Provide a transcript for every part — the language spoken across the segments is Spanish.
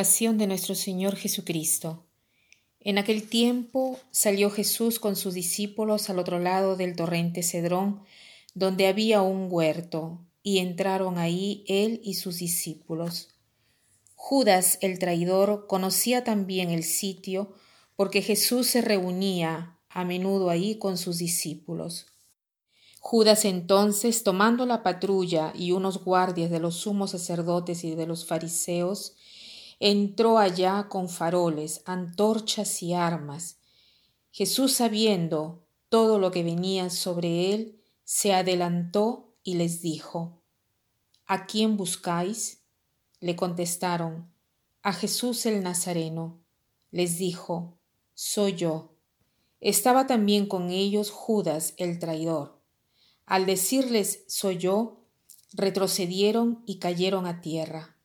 De nuestro Señor Jesucristo. En aquel tiempo salió Jesús con sus discípulos al otro lado del torrente Cedrón, donde había un huerto, y entraron ahí él y sus discípulos. Judas el traidor conocía también el sitio, porque Jesús se reunía a menudo ahí con sus discípulos. Judas entonces, tomando la patrulla y unos guardias de los sumos sacerdotes y de los fariseos, entró allá con faroles, antorchas y armas. Jesús, sabiendo todo lo que venía sobre él, se adelantó y les dijo, ¿A quién buscáis? Le contestaron, a Jesús el Nazareno. Les dijo, Soy yo. Estaba también con ellos Judas el traidor. Al decirles, Soy yo, retrocedieron y cayeron a tierra.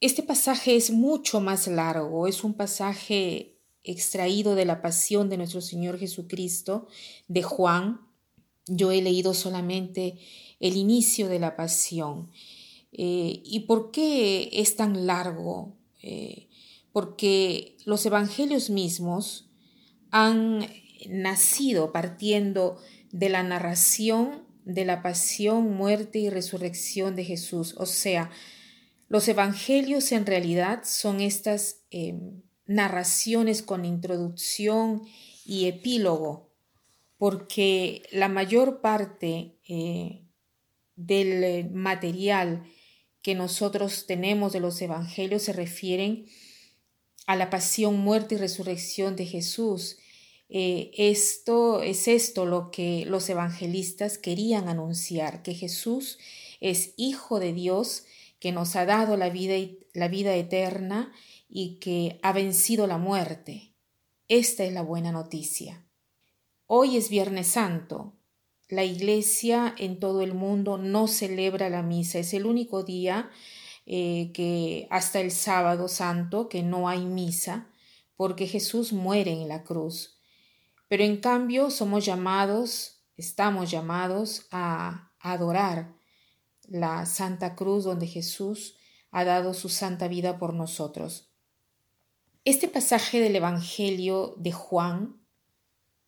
Este pasaje es mucho más largo, es un pasaje extraído de la pasión de nuestro Señor Jesucristo, de Juan. Yo he leído solamente el inicio de la pasión. Eh, ¿Y por qué es tan largo? Eh, porque los evangelios mismos han nacido partiendo de la narración de la pasión, muerte y resurrección de Jesús, o sea, los evangelios en realidad son estas em, narraciones con introducción y epílogo, porque la mayor parte eh, del material que nosotros tenemos de los evangelios se refieren a la pasión, muerte y resurrección de Jesús. Eh, esto es esto lo que los evangelistas querían anunciar, que Jesús es hijo de Dios, que nos ha dado la vida, la vida eterna y que ha vencido la muerte. Esta es la buena noticia. Hoy es Viernes Santo. La iglesia en todo el mundo no celebra la misa. Es el único día eh, que hasta el sábado santo que no hay misa porque Jesús muere en la cruz. Pero en cambio somos llamados, estamos llamados a adorar la Santa Cruz donde Jesús ha dado su santa vida por nosotros. Este pasaje del Evangelio de Juan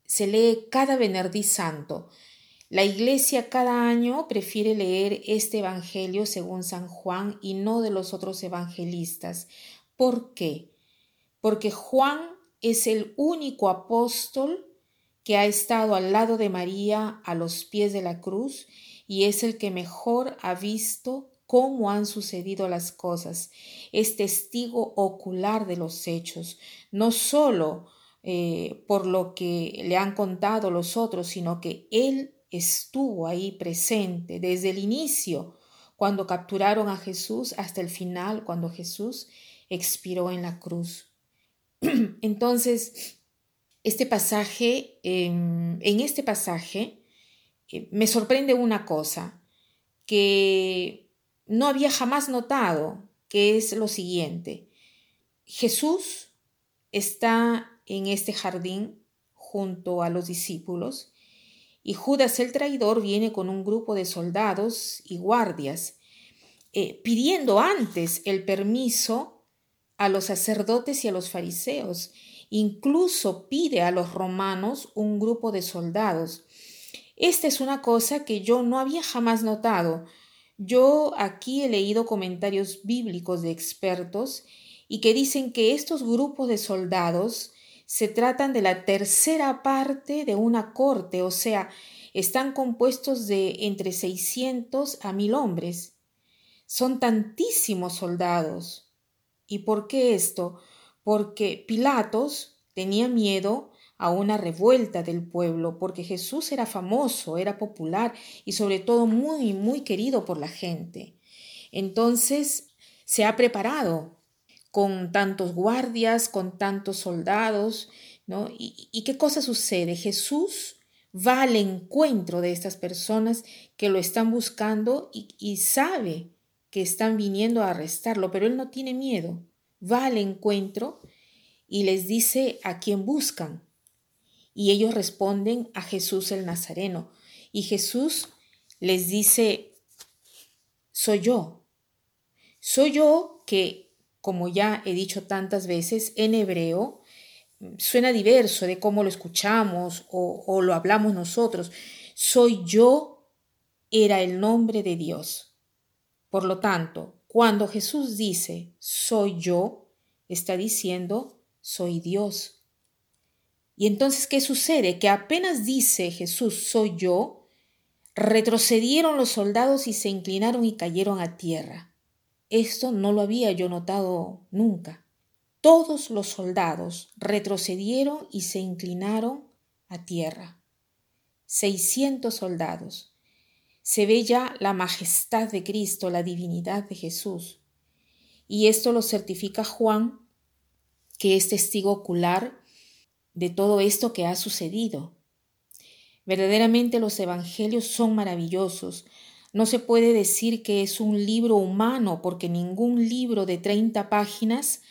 se lee cada Venerdí Santo. La Iglesia cada año prefiere leer este Evangelio según San Juan y no de los otros evangelistas. ¿Por qué? Porque Juan es el único apóstol que ha estado al lado de María a los pies de la cruz y es el que mejor ha visto cómo han sucedido las cosas. Es testigo ocular de los hechos, no solo eh, por lo que le han contado los otros, sino que él estuvo ahí presente desde el inicio, cuando capturaron a Jesús, hasta el final, cuando Jesús expiró en la cruz. Entonces, este pasaje, en este pasaje, me sorprende una cosa que no había jamás notado, que es lo siguiente. Jesús está en este jardín junto a los discípulos y Judas el traidor viene con un grupo de soldados y guardias, eh, pidiendo antes el permiso a los sacerdotes y a los fariseos. Incluso pide a los romanos un grupo de soldados esta es una cosa que yo no había jamás notado. Yo aquí he leído comentarios bíblicos de expertos y que dicen que estos grupos de soldados se tratan de la tercera parte de una corte, o sea, están compuestos de entre 600 a 1000 hombres. Son tantísimos soldados. ¿Y por qué esto? Porque Pilatos tenía miedo a una revuelta del pueblo, porque Jesús era famoso, era popular y sobre todo muy, muy querido por la gente. Entonces se ha preparado con tantos guardias, con tantos soldados, ¿no? ¿Y, qué cosa sucede? Jesús va al encuentro de estas personas que lo están buscando y, y sabe que están viniendo a arrestarlo, pero él no tiene miedo. Va al encuentro y les dice a quién buscan. Y ellos responden a Jesús el Nazareno. Y Jesús les dice, soy yo. Soy yo que como ya he dicho tantas veces, en hebreo suena diverso de cómo lo escuchamos o, o lo hablamos nosotros. Soy yo era el nombre de Dios. Por lo tanto, cuando Jesús dice soy yo, está diciendo soy Dios. Y entonces, ¿qué sucede? Que apenas dice Jesús soy yo, retrocedieron los soldados y se inclinaron y cayeron a tierra. Esto no lo había yo notado nunca. Todos los soldados retrocedieron y se inclinaron a tierra. Seiscientos soldados. Se ve ya la majestad de Cristo, la divinidad de Jesús. Y esto lo certifica Juan, que es testigo ocular de todo esto que ha sucedido. Verdaderamente los evangelios son maravillosos, no se puede decir que es un libro humano porque ningún libro de 30 páginas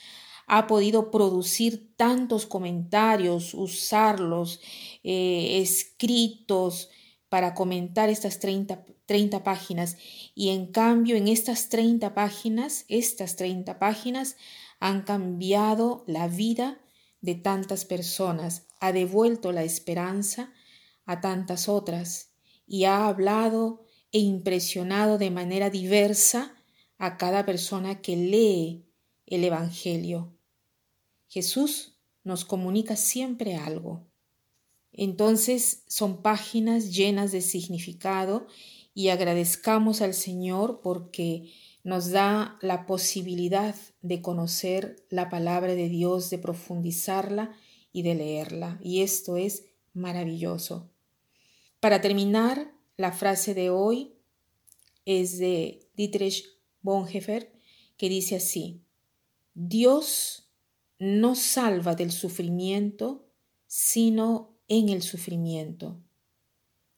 ha podido producir tantos comentarios, usarlos, eh, escritos para comentar estas 30, 30 páginas. Y en cambio, en estas 30 páginas, estas 30 páginas han cambiado la vida de tantas personas, ha devuelto la esperanza a tantas otras y ha hablado e impresionado de manera diversa a cada persona que lee el Evangelio. Jesús nos comunica siempre algo. Entonces son páginas llenas de significado y agradezcamos al Señor porque nos da la posibilidad de conocer la palabra de Dios, de profundizarla y de leerla. Y esto es maravilloso. Para terminar, la frase de hoy es de Dietrich Bonhoeffer, que dice así, Dios no salva del sufrimiento, sino en el sufrimiento.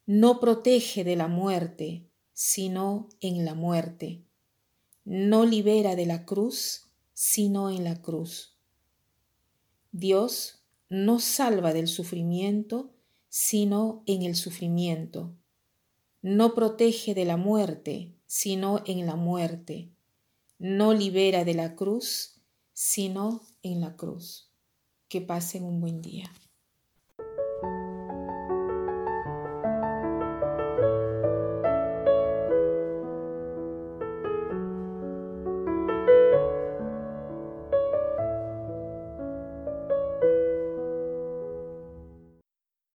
No protege de la muerte, sino en la muerte. No libera de la cruz, sino en la cruz. Dios no salva del sufrimiento, sino en el sufrimiento no protege de la muerte, sino en la muerte. No libera de la cruz, sino en la cruz. Que pasen un buen día.